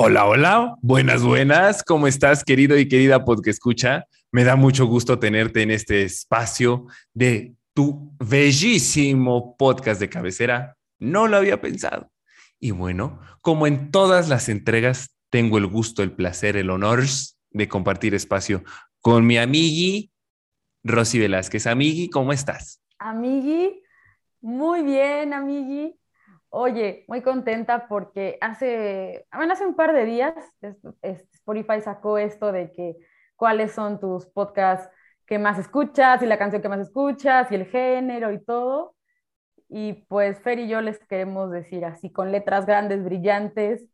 Hola, hola, buenas, buenas. ¿Cómo estás, querido y querida podcast escucha? Me da mucho gusto tenerte en este espacio de tu bellísimo podcast de cabecera. No lo había pensado. Y bueno, como en todas las entregas, tengo el gusto, el placer, el honor de compartir espacio con mi amigui Rosy Velázquez. Amigui, ¿cómo estás? Amigui, muy bien, amigui. Oye, muy contenta porque hace, bueno, hace un par de días Spotify sacó esto de que cuáles son tus podcasts que más escuchas y la canción que más escuchas y el género y todo. Y pues Fer y yo les queremos decir así con letras grandes, brillantes,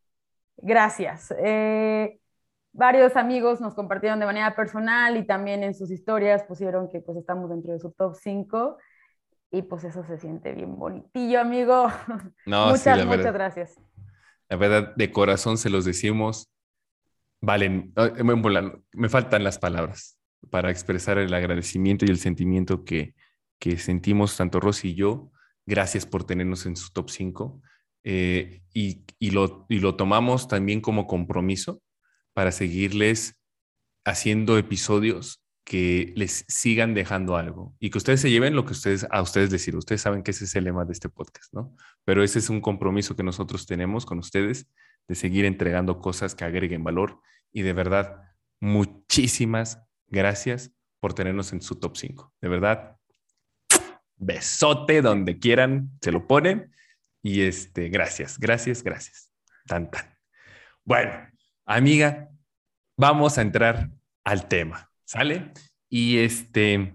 gracias. Eh, varios amigos nos compartieron de manera personal y también en sus historias pusieron que pues estamos dentro de su top 5 y pues eso se siente bien bonitillo, amigo. No, muchas, sí, muchas verdad. gracias. La verdad, de corazón se los decimos. Valen, eh, me, faltan las palabras para expresar el agradecimiento y el sentimiento que, que sentimos tanto Rosy y yo. Gracias por tenernos en su top 5. y, y lo, y lo tomamos también como compromiso para seguirles haciendo episodios que les sigan dejando algo y que ustedes se lleven lo que ustedes a ustedes les sirve. Ustedes saben que ese es el lema de este podcast, ¿no? Pero ese es un compromiso que nosotros tenemos con ustedes de seguir entregando cosas que agreguen valor y de verdad, muchísimas gracias por tenernos en su top 5. De verdad, besote donde quieran, se lo ponen y este, gracias, gracias, gracias. Tan, tan. Bueno, amiga, vamos a entrar al tema, ¿sale? Y este,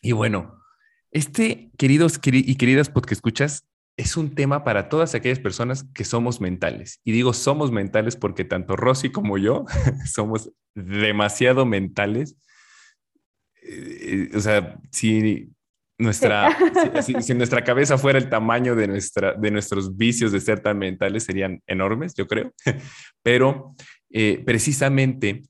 y bueno, este, queridos queri- y queridas porque escuchas, es un tema para todas aquellas personas que somos mentales. Y digo somos mentales porque tanto Rosy como yo somos demasiado mentales. Eh, o sea, si nuestra, si nuestra cabeza fuera el tamaño de, nuestra, de nuestros vicios de ser tan mentales, serían enormes, yo creo. Pero eh, precisamente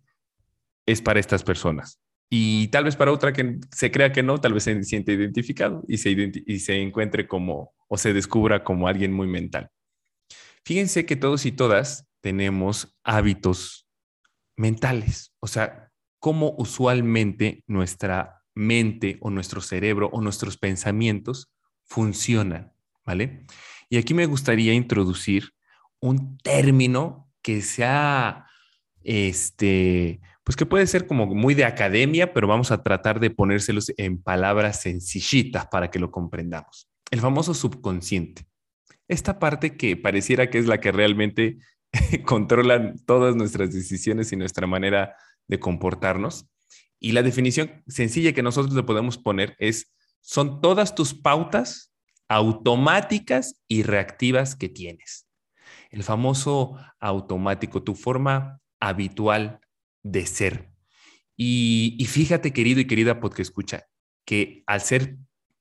es para estas personas. Y tal vez para otra que se crea que no, tal vez se siente identificado y se, identi- y se encuentre como o se descubra como alguien muy mental. Fíjense que todos y todas tenemos hábitos mentales, o sea, cómo usualmente nuestra mente o nuestro cerebro o nuestros pensamientos funcionan, ¿vale? Y aquí me gustaría introducir un término que sea, este, pues que puede ser como muy de academia, pero vamos a tratar de ponérselos en palabras sencillitas para que lo comprendamos. El famoso subconsciente. Esta parte que pareciera que es la que realmente controla todas nuestras decisiones y nuestra manera de comportarnos. Y la definición sencilla que nosotros le podemos poner es, son todas tus pautas automáticas y reactivas que tienes. El famoso automático, tu forma habitual de ser. Y, y fíjate, querido y querida porque escucha, que al ser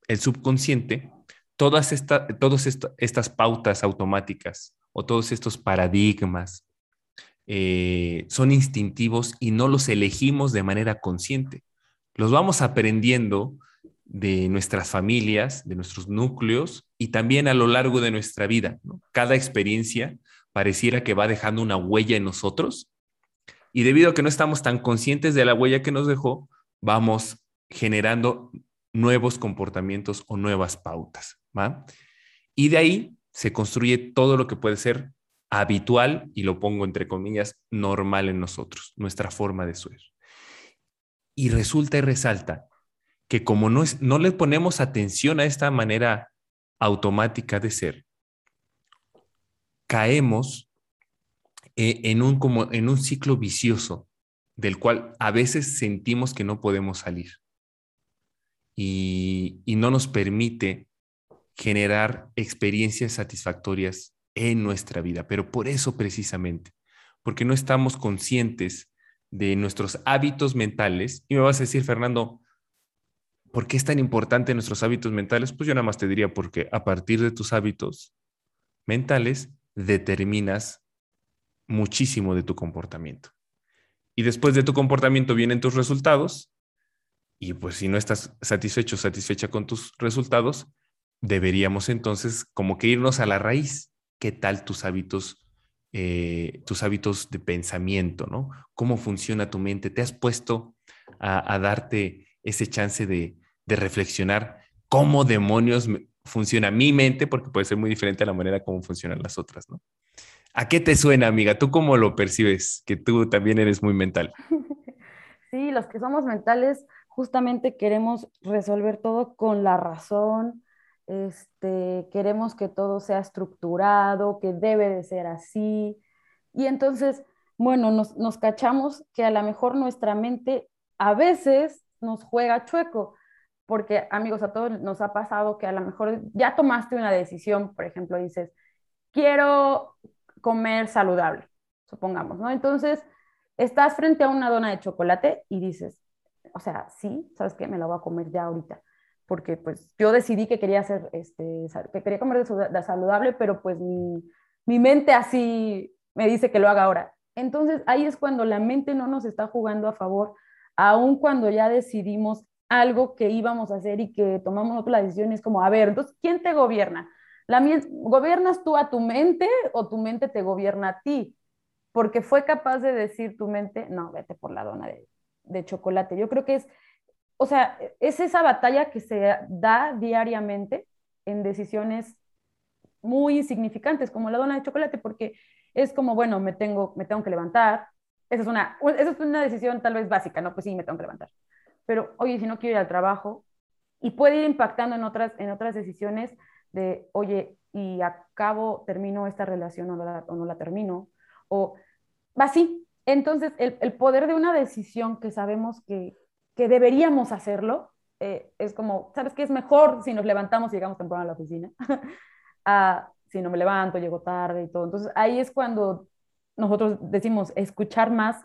el subconsciente, todas todas esta- estas pautas automáticas o todos estos paradigmas eh, son instintivos y no los elegimos de manera consciente. Los vamos aprendiendo de nuestras familias, de nuestros núcleos y también a lo largo de nuestra vida. Cada experiencia pareciera que va dejando una huella en nosotros y debido a que no estamos tan conscientes de la huella que nos dejó, vamos generando nuevos comportamientos o nuevas pautas. ¿va? Y de ahí se construye todo lo que puede ser habitual, y lo pongo entre comillas, normal en nosotros, nuestra forma de ser. Y resulta y resalta que como no, es, no le ponemos atención a esta manera automática de ser, caemos eh, en, un, como, en un ciclo vicioso del cual a veces sentimos que no podemos salir y, y no nos permite generar experiencias satisfactorias en nuestra vida, pero por eso precisamente, porque no estamos conscientes de nuestros hábitos mentales. Y me vas a decir, Fernando, ¿por qué es tan importante nuestros hábitos mentales? Pues yo nada más te diría, porque a partir de tus hábitos mentales determinas muchísimo de tu comportamiento. Y después de tu comportamiento vienen tus resultados. Y pues si no estás satisfecho, satisfecha con tus resultados, deberíamos entonces como que irnos a la raíz. ¿Qué tal tus hábitos, eh, tus hábitos de pensamiento, no? ¿Cómo funciona tu mente? ¿Te has puesto a, darte ese chance de, de, reflexionar cómo demonios funciona mi mente? Porque puede ser muy diferente a la manera como funcionan las otras. ¿A qué te suena, amiga? ¿Tú cómo lo percibes? Que tú también eres muy mental. Sí, los que somos mentales justamente queremos resolver todo con la razón, este, queremos que todo sea estructurado, que debe de ser así. Y entonces, bueno, nos, nos cachamos que a lo mejor nuestra mente a veces nos juega chueco, porque amigos, a todos nos ha pasado que a lo mejor ya tomaste una decisión, por ejemplo, dices, quiero comer saludable, supongamos, ¿no? Entonces, estás frente a una dona de chocolate y dices, o sea, sí, ¿sabes qué? Me la voy a comer ya ahorita, porque pues yo decidí que quería hacer, este, que quería comer de saludable, pero pues mi, mi mente así me dice que lo haga ahora. Entonces, ahí es cuando la mente no nos está jugando a favor, aun cuando ya decidimos algo que íbamos a hacer y que tomamos otra decisión, es como, a ver, entonces, ¿quién te gobierna? La, ¿Gobiernas tú a tu mente o tu mente te gobierna a ti? Porque fue capaz de decir tu mente, no, vete por la dona de, chocolate. Yo creo que es, o sea, es esa batalla que se da diariamente en decisiones muy insignificantes, como la dona de chocolate, porque es como, bueno, me tengo, me tengo que levantar. Esa es, una, esa es una decisión tal vez básica, ¿no? Pues sí, me tengo que levantar. Pero, oye, si no quiero ir al trabajo, y puede ir impactando en otras, en otras decisiones de, oye, y acabo, termino esta relación o, no la termino, o así. Entonces, el, poder de una decisión que sabemos que, que deberíamos hacerlo, eh, es como, ¿sabes qué? Es mejor si nos levantamos y llegamos temprano a la oficina, a si no me levanto, llego tarde y todo. Entonces, ahí es cuando nosotros decimos escuchar más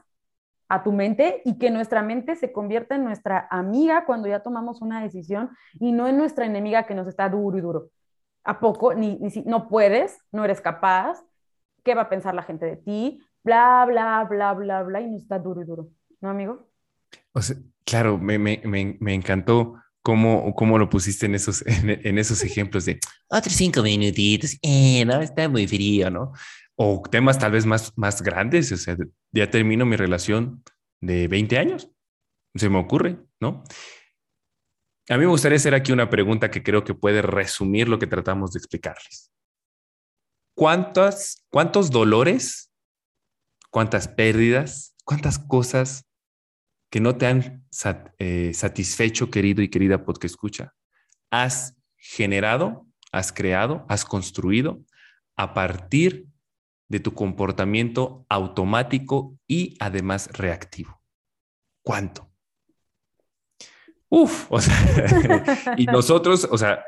a tu mente y que nuestra mente se convierta en nuestra amiga cuando ya tomamos una decisión y no en nuestra enemiga que nos está duro y duro. ¿A poco? Ni, ni si, no puedes, no eres capaz. ¿Qué va a pensar la gente de ti? Bla, bla, bla, bla, bla. Y no está duro y duro. ¿No, amigo? Claro, me, me, me, me encantó cómo, cómo, lo pusiste en esos, en, esos ejemplos de otros cinco minutitos. Eh, no, está muy frío, ¿no? O temas tal vez más, más grandes. O sea, ya termino mi relación de 20 años. Se me ocurre, ¿no? A mí me gustaría hacer aquí una pregunta que creo que puede resumir lo que tratamos de explicarles. ¿Cuántos, cuántos dolores, cuántas pérdidas, cuántas cosas que no te han eh, satisfecho, querido y querida porque escucha, has generado, has creado, has construido a partir de tu comportamiento automático y además reactivo? ¿Cuánto? Uf, o sea, y nosotros, o sea,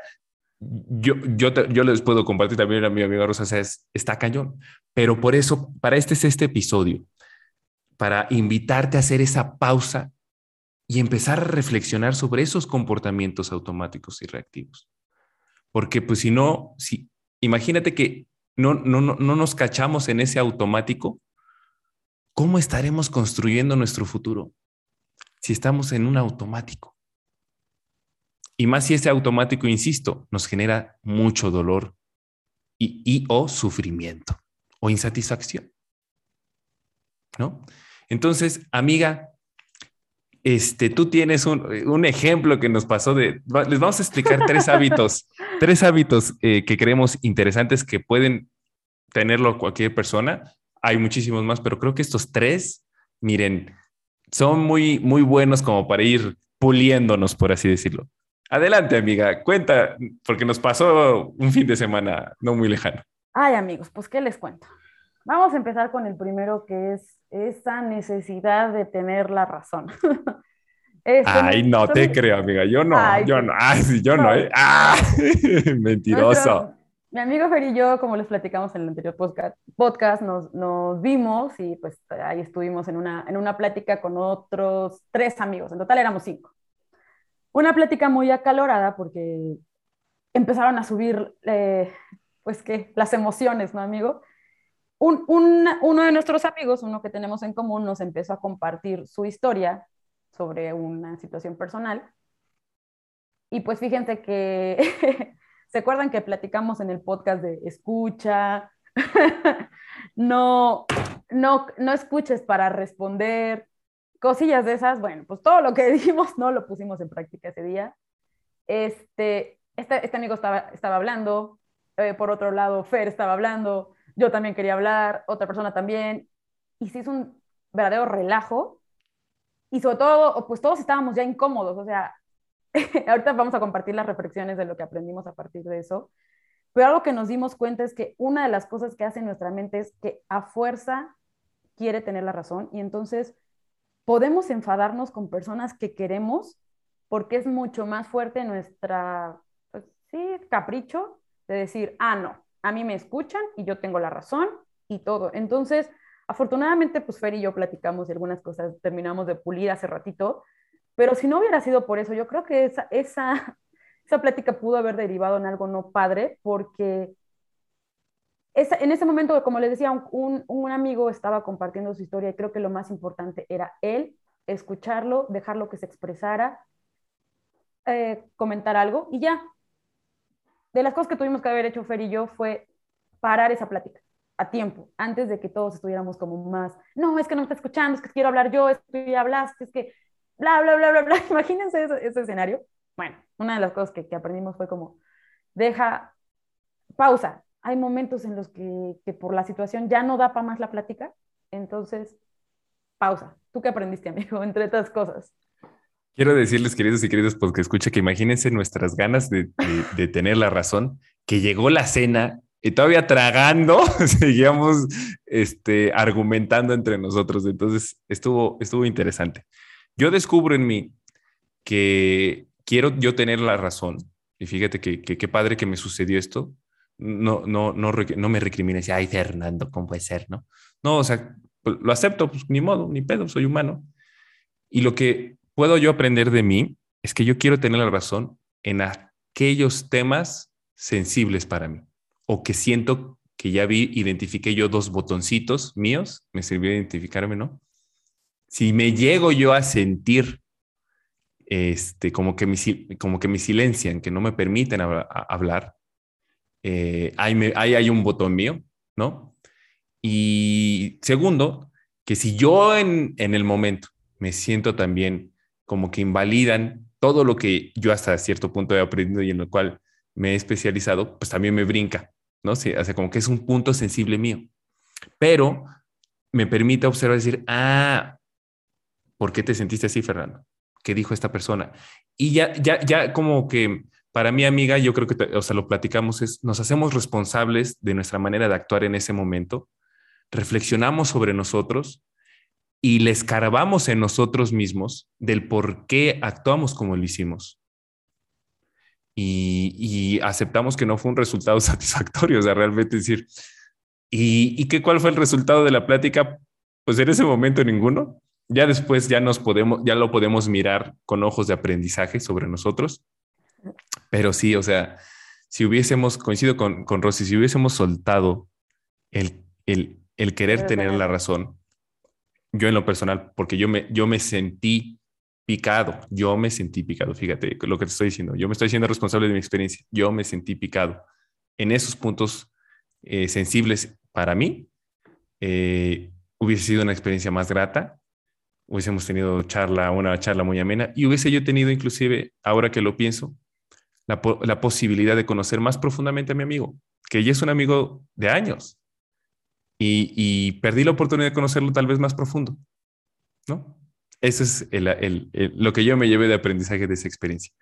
yo, yo, yo les puedo compartir también a mi amiga Rosa, o sea, está cañón, pero por eso, para este es este episodio, para invitarte a hacer esa pausa y empezar a reflexionar sobre esos comportamientos automáticos y reactivos. Porque pues si no, si, imagínate que no, no, no, no nos cachamos en ese automático, ¿cómo estaremos construyendo nuestro futuro si estamos en un automático? Y más si ese automático, insisto, nos genera mucho dolor y, o sufrimiento o insatisfacción. ¿No? Entonces, amiga, este, tú tienes un, ejemplo que nos pasó de, les vamos a explicar tres hábitos, tres hábitos eh, que creemos interesantes que pueden tenerlo cualquier persona. Hay muchísimos más, pero creo que estos tres, miren, son muy, muy buenos como para ir puliéndonos, por así decirlo. Adelante, amiga, cuenta, porque nos pasó un fin de semana no muy lejano. Ay, amigos, pues, ¿qué les cuento? Vamos a empezar con el primero, que es esa necesidad de tener la razón. Este, Ay, no te creo, amiga. Yo no, Ay, yo no. Ay, sí, yo no, No. ¿eh? ¡Ah! Mentiroso. nuestro- mi amigo Fer y yo, como les platicamos en el anterior podcast, podcast nos, nos vimos y pues ahí estuvimos en una, en una plática con otros tres amigos. En total éramos cinco. Una plática muy acalorada porque empezaron a subir, eh, pues que las emociones, ¿no, amigo? Un, un- uno de nuestros amigos, uno que tenemos en común, nos empezó a compartir su historia sobre una situación personal. Y pues fíjense que, ¿se acuerdan que platicamos en el podcast de escucha? no, no, no escuches para responder, cosillas de esas. Bueno, pues todo lo que dijimos no lo pusimos en práctica ese día. Este, este, este amigo estaba, estaba hablando, eh, por otro lado, Fer estaba hablando, yo también quería hablar, otra persona también, y se hizo un verdadero relajo, y sobre todo, pues todos estábamos ya incómodos, o sea, ahorita vamos a compartir las reflexiones de lo que aprendimos a partir de eso, pero algo que nos dimos cuenta es que una de las cosas que hace nuestra mente es que a fuerza quiere tener la razón, y entonces podemos enfadarnos con personas que queremos porque es mucho más fuerte nuestra, pues sí, capricho de decir, ah, no, a mí me escuchan y yo tengo la razón y todo. Entonces, afortunadamente, pues Fer y yo platicamos y algunas cosas terminamos de pulir hace ratito, pero si no hubiera sido por eso, yo creo que esa, esa, esa plática pudo haber derivado en algo no padre, porque en ese momento, como les decía, un, un amigo estaba compartiendo su historia y creo que lo más importante era él, escucharlo, dejarlo que se expresara, eh, comentar algo y ya. De las cosas que tuvimos que haber hecho Fer y yo fue parar esa plática a tiempo, antes de que todos estuviéramos como más, no, es que no me está escuchando, es que quiero hablar yo, es que ya hablaste, es que bla, bla, bla, bla, bla. Imagínense ese, ese escenario. Bueno, una de las cosas que, que, aprendimos fue como, deja, pausa. Hay momentos en los que, por la situación ya no da para más la plática, entonces, pausa. ¿Tú qué aprendiste, amigo, entre otras cosas? Quiero decirles, queridos y queridos, porque escucha que imagínense nuestras ganas de, de, de, tener la razón, que llegó la cena y todavía tragando, seguíamos este, argumentando entre nosotros. Entonces, estuvo, estuvo interesante. Yo descubro en mí que quiero yo tener la razón. Y fíjate que qué padre que me sucedió esto. No, no, no, no me recrimines, ay, Fernando, ¿cómo puede ser? No, no, o sea, pues, lo acepto, pues ni modo, ni pedo, soy humano. Y lo que puedo yo aprender de mí es que yo quiero tener la razón en aquellos temas sensibles para mí o que siento que ya vi, identifiqué yo dos botoncitos míos, me sirvió identificarme, ¿no? Si me llego yo a sentir este, como, que me, como que me silencian, que no me permiten hab hablar, eh, ahí, hay un botón mío, ¿no? Y segundo, que si yo en, en el momento me siento también como que invalidan todo lo que yo hasta cierto punto he aprendido y en lo cual me he especializado, pues también me brinca, ¿no? Sí, o sea, como que es un punto sensible mío. Pero me permite observar y decir, ah, ¿por qué te sentiste así, Fernando? ¿Qué dijo esta persona? Y ya, ya, ya como que para mi amiga, yo creo que, o sea, lo platicamos, es, nos hacemos responsables de nuestra manera de actuar en ese momento, reflexionamos sobre nosotros y le escarbamos en nosotros mismos del por qué actuamos como lo hicimos. Y, y, aceptamos que no fue un resultado satisfactorio, o sea, realmente decir, ¿y, y qué, cuál fue el resultado de la plática? Pues en ese momento ninguno. Ya después ya nos podemos, ya lo podemos mirar con ojos de aprendizaje sobre nosotros. Pero sí, o sea, si hubiésemos, coincido con, con Rosy, si hubiésemos soltado el, el, el querer Pero tener la razón, yo en lo personal, porque yo me, yo me sentí picado, yo me sentí picado, fíjate lo que te estoy diciendo, yo me estoy siendo responsable de mi experiencia, yo me sentí picado. En esos puntos eh, sensibles para mí, eh, hubiese sido una experiencia más grata, hubiésemos tenido charla, una charla muy amena y hubiese yo tenido inclusive, ahora que lo pienso, la, posibilidad de conocer más profundamente a mi amigo, que ya es un amigo de años, y, perdí la oportunidad de conocerlo tal vez más profundo, ¿no? Eso es el, lo que yo me llevé de aprendizaje de esa experiencia.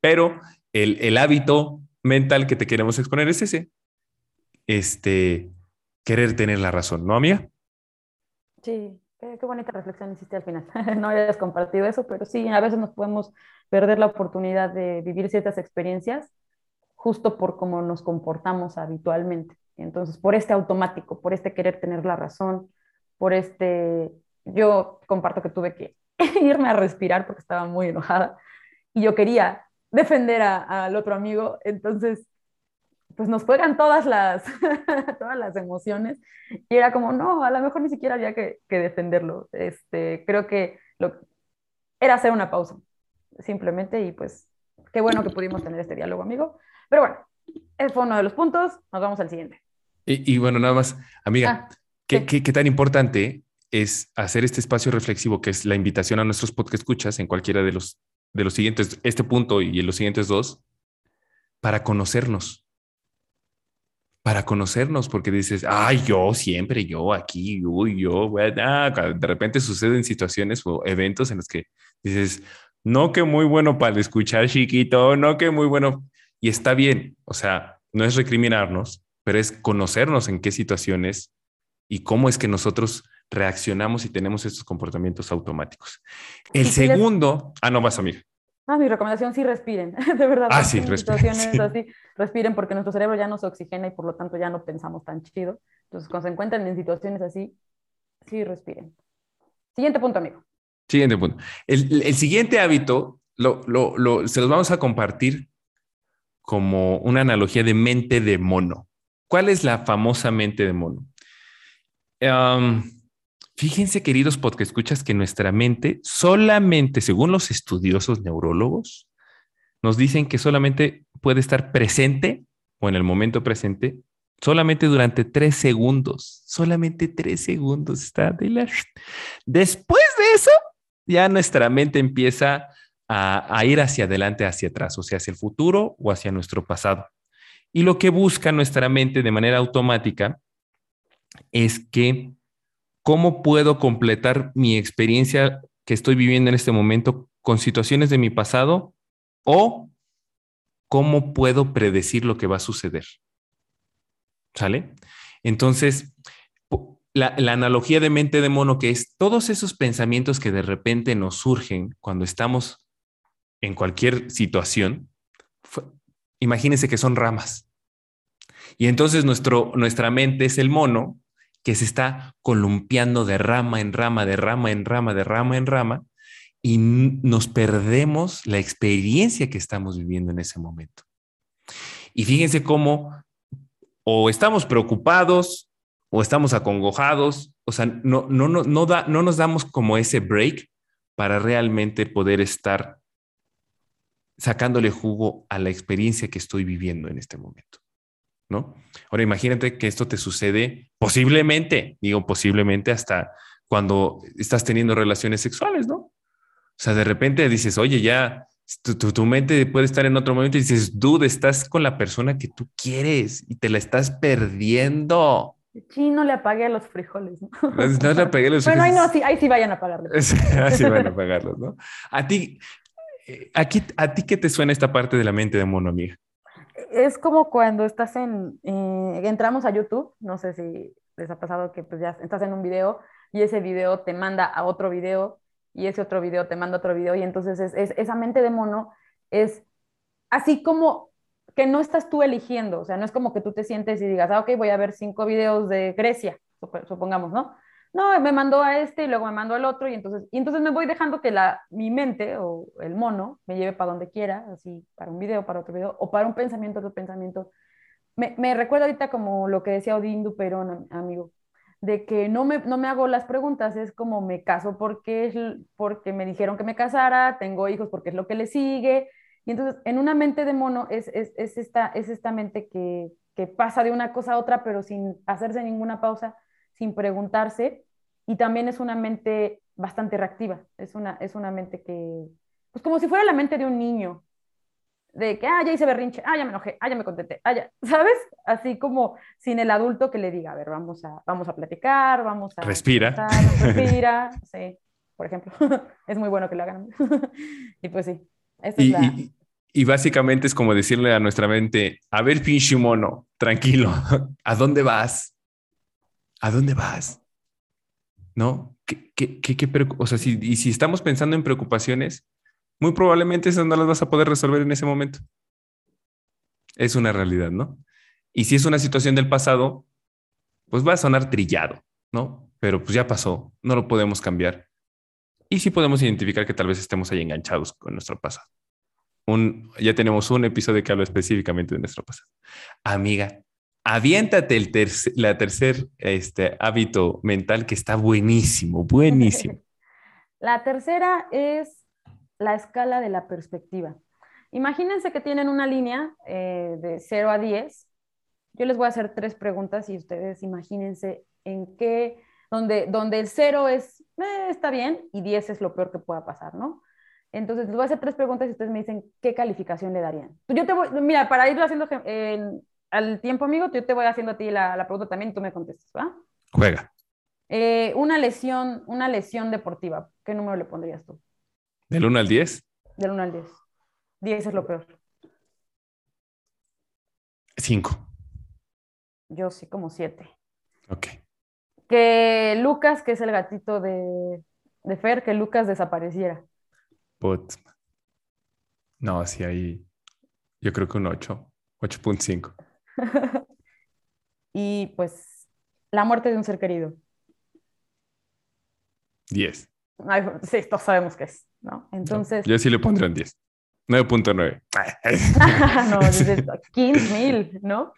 Pero el, hábito mental que te queremos exponer es ese, este, querer tener la razón, ¿no, amiga? Sí, qué, qué bonita reflexión hiciste al final. no hayas compartido eso, pero sí, a veces nos podemos perder la oportunidad de vivir ciertas experiencias justo por cómo nos comportamos habitualmente. Entonces, por este automático, por este querer tener la razón, por este, yo comparto que tuve que irme a respirar porque estaba muy enojada y yo quería defender al otro amigo, entonces pues nos juegan todas las, todas las emociones y era como, no, a lo mejor ni siquiera había que, que defenderlo. Este, creo que lo, era hacer una pausa, simplemente, y pues qué bueno que pudimos tener este diálogo, amigo. Pero bueno, ese fue uno de los puntos, nos vamos al siguiente. Y, y bueno, nada más, amiga, Ah, ¿qué, sí. qué, qué tan importante es hacer este espacio reflexivo, que es la invitación a nuestros podcast escuchas en cualquiera de los, de los siguientes, este punto y en los siguientes dos, para conocernos? Para conocernos, porque dices, ay, yo siempre, yo aquí, uy, yo, bueno, ah", de repente suceden situaciones o eventos en los que dices, no que muy bueno para escuchar, chiquito, no que muy bueno, y está bien, o sea, no es recriminarnos, pero es conocernos en qué situaciones y cómo es que nosotros reaccionamos y tenemos estos comportamientos automáticos. El si les- segundo, ah, no vas, amiga. Ah, mi recomendación, sí respiren, de verdad. Ah, sí, en respiren, situaciones sí. así, respiren porque nuestro cerebro ya no se oxigena y por lo tanto ya no pensamos tan chido. Entonces, cuando se encuentran en situaciones así, sí respiren. Siguiente punto, amigo. Siguiente punto. El, el siguiente hábito lo, lo- lo- se los vamos a compartir como una analogía de mente de mono. ¿Cuál es la famosa mente de mono? Fíjense, queridos podcast escuchas, que nuestra mente solamente, según los estudiosos neurólogos, nos dicen que solamente puede estar presente o en el momento presente solamente durante tres segundos. Solamente tres segundos está de la... Después de eso, ya nuestra mente empieza a, ir hacia adelante, hacia atrás, o sea, hacia el futuro o hacia nuestro pasado. Y lo que busca nuestra mente de manera automática es que cómo puedo completar mi experiencia que estoy viviendo en este momento con situaciones de mi pasado o cómo puedo predecir lo que va a suceder. ¿Sale? Entonces, la, la analogía de mente de mono, que es todos esos pensamientos que de repente nos surgen cuando estamos en cualquier situación, imagínense que son ramas. Y entonces nuestro, nuestra mente es el mono que se está columpiando de rama en rama, de rama en rama, de rama en rama, y nos perdemos la experiencia que estamos viviendo en ese momento. Y fíjense cómo o estamos preocupados o estamos acongojados, o sea, no, no, no, no, da, no nos damos como ese break para realmente poder estar sacándole jugo a la experiencia que estoy viviendo en este momento. ¿No? Ahora imagínate que esto te sucede posiblemente, digo posiblemente hasta cuando estás teniendo relaciones sexuales, ¿no? O sea, de repente dices, oye, ya tu, tu, tu mente puede estar en otro momento y dices, dude, estás con la persona que tú quieres y te la estás perdiendo. Sí, no le apagué a los frijoles. ¿no? No, no le pegué los Bueno, ahí no, sí, ahí sí vayan a apagarle. Así van a apagarlos, ¿no? A ti, eh, aquí, ¿a ti qué te suena esta parte de la mente de mono, amiga? Es como cuando estás en, eh, entramos a YouTube, no sé si les ha pasado que pues ya estás en un video y ese video te manda a otro video y ese otro video te manda a otro video y entonces es, es- esa mente de mono es así como que no estás tú eligiendo, o sea, no es como que tú te sientes y digas, ah, ok, voy a ver cinco videos de Grecia, sup- supongamos, ¿no? No, me mandó a este y luego me mandó al otro y entonces, y entonces me voy dejando que la, mi mente o el mono me lleve para donde quiera, así, para un video, para otro video, o para un pensamiento, otro pensamiento. Me, me recuerda ahorita como lo que decía Odín Duperón, am- amigo, de que no me, no me hago las preguntas, es como me caso porque, porque me dijeron que me casara, tengo hijos porque es lo que le sigue, y entonces en una mente de mono es, es, es esta, es esta mente que, que pasa de una cosa a otra, pero sin hacerse ninguna pausa, sin preguntarse, y también es una mente bastante reactiva, es una, es una mente que, pues como si fuera la mente de un niño, de que, ah, ya hice berrinche, ah, ya me enojé, ah, ya me contenté, ah, ya, ¿sabes? Así como sin el adulto que le diga, a ver, vamos a, vamos a platicar, vamos a... Respira. pensar, respira, sí, por ejemplo, es muy bueno que lo hagan. y pues sí, es Y, la... y- y básicamente es como decirle a nuestra mente, a ver, pinche mono, tranquilo, ¿a dónde vas? ¿A dónde vas? ¿no? ¿Qué, qué, qué, qué o sea, si, y si estamos pensando en preocupaciones, muy probablemente esas no las vas a poder resolver en ese momento. Es una realidad, ¿no? Y si es una situación del pasado, pues va a sonar trillado, ¿no? Pero pues ya pasó, no lo podemos cambiar. Y sí podemos identificar que tal vez estemos ahí enganchados con nuestro pasado. Un, ya tenemos un episodio que habla específicamente de nuestro pasado. Amiga, aviéntate el tercer, la tercer este, hábito mental que está buenísimo, buenísimo. La tercera es la escala de la perspectiva. Imagínense que tienen una línea eh, de 0 a 10. Yo les voy a hacer tres preguntas y ustedes imagínense en qué, donde, donde el 0 es, eh, está bien, y 10 es lo peor que pueda pasar, ¿no? Entonces, les voy a hacer tres preguntas y ustedes me dicen qué calificación le darían. Yo te voy, mira, para irlo haciendo en, al tiempo, amigo, yo te voy haciendo a ti la, la pregunta también y tú me contestas, ¿va? Juega. Eh, una lesión, una lesión deportiva, ¿qué número le pondrías tú? ¿Del 1 al 10? Del 1 al 10. 10 es lo peor. 5. Yo sí, como 7. Ok. Que Lucas, que es el gatito de, de Fer, que Lucas desapareciera. But, no, sí, ahí yo creo que un 8, 8.5. y pues la muerte de un ser querido. 10. Ay, sí, todos sabemos qué es, ¿no? Entonces, Yo sí le pondré un 10. 9.9. no, dices 15 mil, ¿no?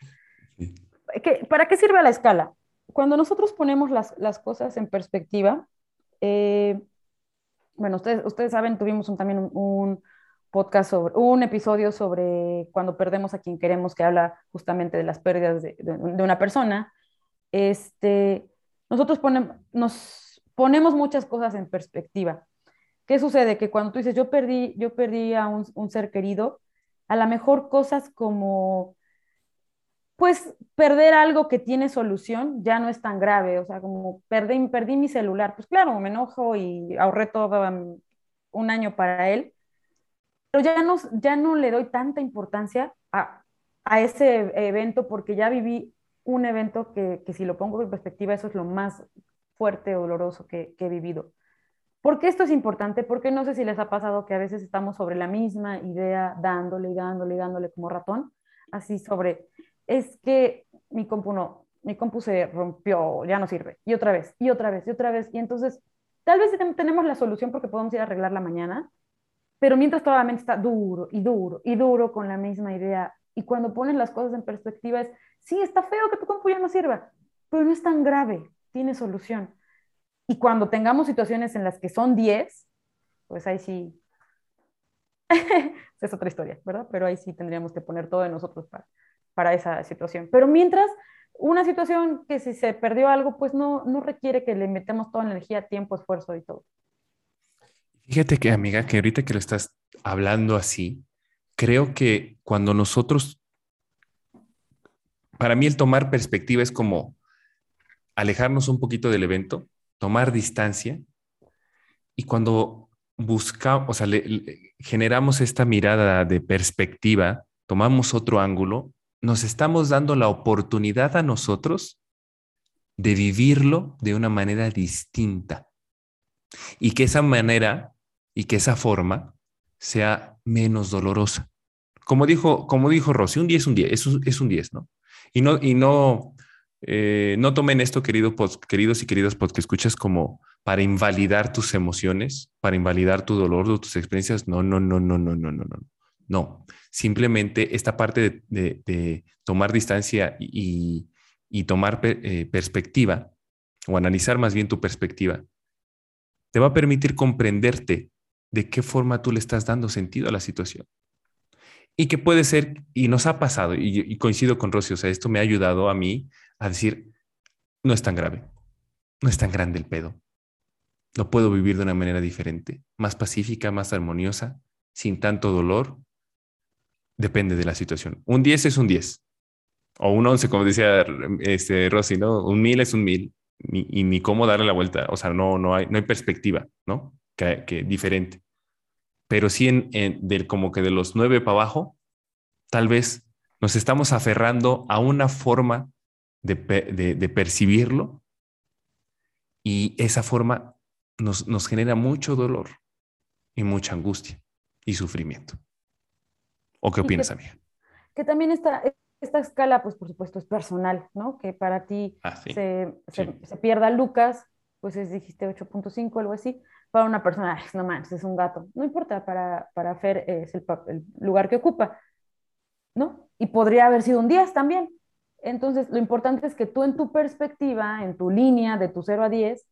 Sí. ¿Qué- ¿Para qué sirve la escala? Cuando nosotros ponemos las, las cosas en perspectiva, eh, bueno, ustedes, ustedes saben, tuvimos también un, podcast sobre, un episodio sobre cuando perdemos a quien queremos, que habla justamente de las pérdidas de, de- una persona. Este, nosotros ponem- nos ponemos muchas cosas en perspectiva. ¿Qué sucede? Que cuando tú dices, yo perdí, yo perdí a un, un ser querido, a lo mejor cosas como, pues, perder algo que tiene solución ya no es tan grave. O sea, como perdí, perdí mi celular. Pues claro, me enojo y ahorré todo un año para él, pero ya no, ya no le doy tanta importancia a, a ese evento porque ya viví un evento que, que si lo pongo en perspectiva, eso es lo más fuerte doloroso que, que he vivido. ¿Por qué esto es importante? Porque no sé si les ha pasado que a veces estamos sobre la misma idea, dándole y dándole y dándole como ratón, así sobre, es que mi compu no, mi compu se rompió, ya no sirve, y otra vez, y otra vez, y otra vez, y entonces tal vez tenemos la solución porque podemos ir a arreglarla mañana, pero mientras toda la está duro y duro y duro con la misma idea, y cuando pones las cosas en perspectiva es, sí, está feo que tu compu ya no sirva, pero no es tan grave, tiene solución. Y cuando tengamos situaciones en las que son 10, pues ahí sí, es otra historia, ¿verdad? Pero ahí sí tendríamos que poner todo de nosotros para, para esa situación. Pero mientras, una situación que si se perdió algo, pues no, no requiere que le metamos toda la energía, tiempo, esfuerzo y todo. Fíjate que, amiga, que ahorita que lo estás hablando así, creo que cuando nosotros, para mí el tomar perspectiva es como alejarnos un poquito del evento, tomar distancia y cuando buscamos, o sea, le, le, generamos esta mirada de perspectiva, tomamos otro ángulo, nos estamos dando la oportunidad a nosotros de vivirlo de una manera distinta y que esa manera y que esa forma sea menos dolorosa. Como dijo, como dijo un 10 es un 10, es un, es un 10, ¿no? Y no, y no, eh, no tomen esto, querido queridos y queridas porque escuchas como para invalidar tus emociones, para invalidar tu dolor o tus experiencias. No, no, no, no, no, no, no. No, simplemente esta parte de, tomar distancia y, tomar eh, perspectiva o analizar más bien tu perspectiva te va a permitir comprenderte de qué forma tú le estás dando sentido a la situación. Y que puede ser, y nos ha pasado, y, coincido con Rosy, o sea, esto me ha ayudado a mí a decir, no es tan grave, no es tan grande el pedo, lo puedo vivir de una manera diferente, más pacífica, más armoniosa, sin tanto dolor, depende de la situación. Un 10 es un 10, o un 11, como decía este, Rosy, ¿no? Un 1000 es un 1000, ni, y ni cómo darle la vuelta, o sea, no, no, hay, no hay perspectiva, ¿no? Que, diferente. Pero sí en, del, como que de los nueve para abajo, tal vez nos estamos aferrando a una forma de, de, de percibirlo Y esa forma nos, nos genera mucho dolor y mucha angustia y sufrimiento. ¿O qué opinas, que- amiga? Que también esta, esta escala, pues por supuesto, es personal, ¿no? Que para ti Ah, sí. se, se, Sí. se pierda Lucas, pues es, dijiste 8.5, algo así. Para una persona, "Ay, no manches, es un gato. No importa, para, para Fer es el, el lugar que ocupa, ¿no? Y podría haber sido un 10 también. Entonces, lo importante es que tú en tu perspectiva, en tu línea de tu 0 a 10,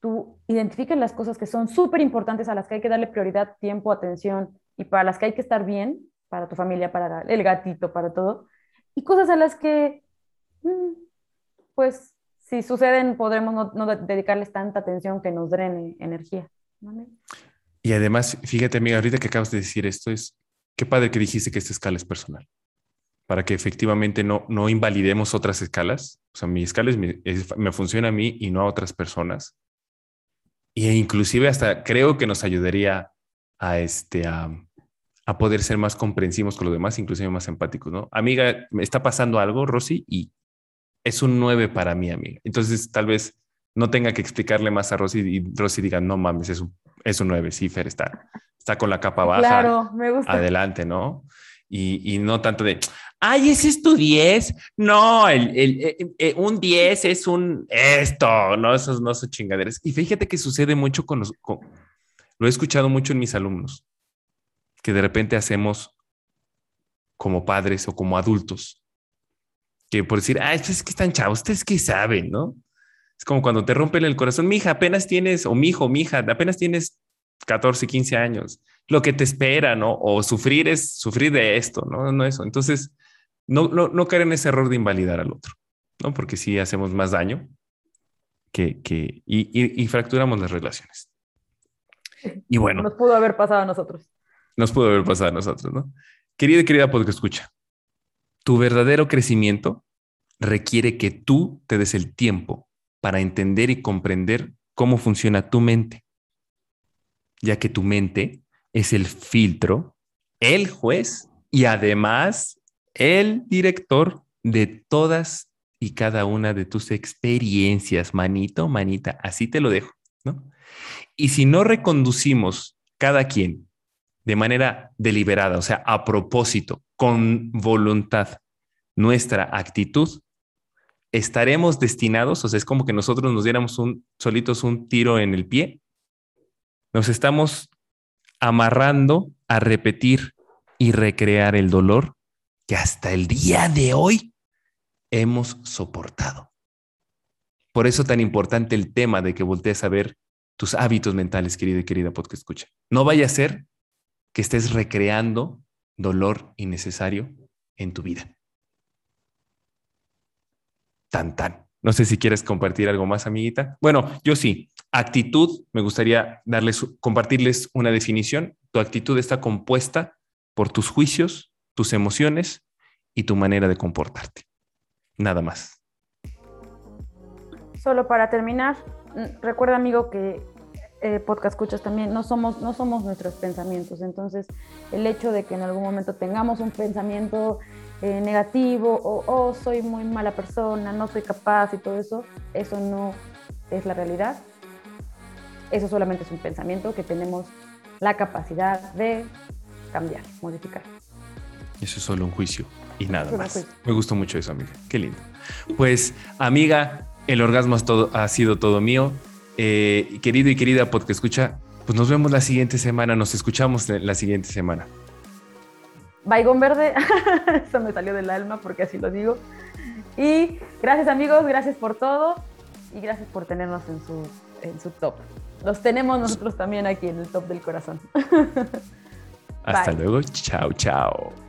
tú identifiques las cosas que son súper importantes, a las que hay que darle prioridad, tiempo, atención, y para las que hay que estar bien, para tu familia, para el gatito, para todo, y cosas a las que, mm, pues, si suceden, podremos no, no de- dedicarles tanta atención que nos drene energía. ¿vale? Y además, fíjate, amiga, ahorita que acabas de decir esto, es qué padre que dijiste que esta escala es personal. Para que efectivamente no, no invalidemos otras escalas. O sea, mi escala es es- me funciona a mí y no a otras personas. E inclusive hasta creo que nos ayudaría a, este, a, a poder ser más comprensivos con los demás, inclusive más empáticos, ¿no? Amiga, me está pasando algo, Rosy, y es un 9 para mí, amiga. Entonces, tal vez no tenga que explicarle más a Rosy y Rosy diga, no mames, es un, es un 9, sí, Fer está, está con la capa baja, Claro, me gusta. adelante, ¿no? Y, y no tanto de, ay, ese es tu 10. No, el, el- eh, eh, un 10 es un esto, no, esos no son chingaderas. Y fíjate que sucede mucho con los, con- lo he escuchado mucho en mis alumnos, que de repente hacemos como padres o como adultos, que por decir, ah, es que están chavos, ustedes que saben, ¿no? Es como cuando te rompen el corazón, mija, apenas tienes, o mijo, mija, apenas tienes 14, 15 años, lo que te espera, ¿no? O sufrir es sufrir de esto, ¿no? No eso. Entonces, no, no, no caer en ese error de invalidar al otro, ¿no? Porque sí hacemos más daño que, que y, y- y fracturamos las relaciones. Y bueno, Nos pudo haber pasado a nosotros. Nos pudo haber pasado a nosotros, ¿no? Querida querida podcast escucha, tu verdadero crecimiento requiere que tú te des el tiempo para entender y comprender cómo funciona tu mente, ya que tu mente es el filtro, el juez y además el director de todas y cada una de tus experiencias, manito, manita, así te lo dejo, ¿no? Y si no reconducimos cada quien de manera deliberada, o sea, a propósito, con voluntad, nuestra actitud, estaremos destinados, o sea, es como que nosotros nos diéramos un solitos un tiro en el pie, nos estamos amarrando a repetir y recrear el dolor que hasta el día de hoy hemos soportado. Por eso tan importante el tema de que voltees a ver tus hábitos mentales, querido y querida podcast escucha. No vaya a ser que estés recreando dolor innecesario en tu vida. Tan, tan. No sé si quieres compartir algo más, amiguita. Bueno, yo sí. Actitud, me gustaría darles, compartirles una definición. Tu actitud está compuesta por tus juicios, tus emociones y tu manera de comportarte. Nada más. Solo para terminar, mm, recuerda amigo que eh, podcast escuchas también, no somos, no somos nuestros pensamientos, entonces el hecho de que en algún momento tengamos un pensamiento eh, negativo o oh, soy muy mala persona, no soy capaz y todo eso, eso no es la realidad, eso solamente es un pensamiento que tenemos la capacidad de cambiar, modificar. Eso es solo un juicio y nada más. juicio. Me gustó mucho eso, amiga. Qué lindo. Pues, amiga, el orgasmo todo, ha sido todo mío. Eh, querido y querida podcast escucha, pues nos vemos la siguiente semana, nos escuchamos la siguiente semana. Baigón verde, eso me salió del alma porque así lo digo. Y gracias amigos, gracias por todo y gracias por tenernos en su, en su top. Los tenemos nosotros también aquí en el top del corazón. Hasta Bye. luego. Chao, chao.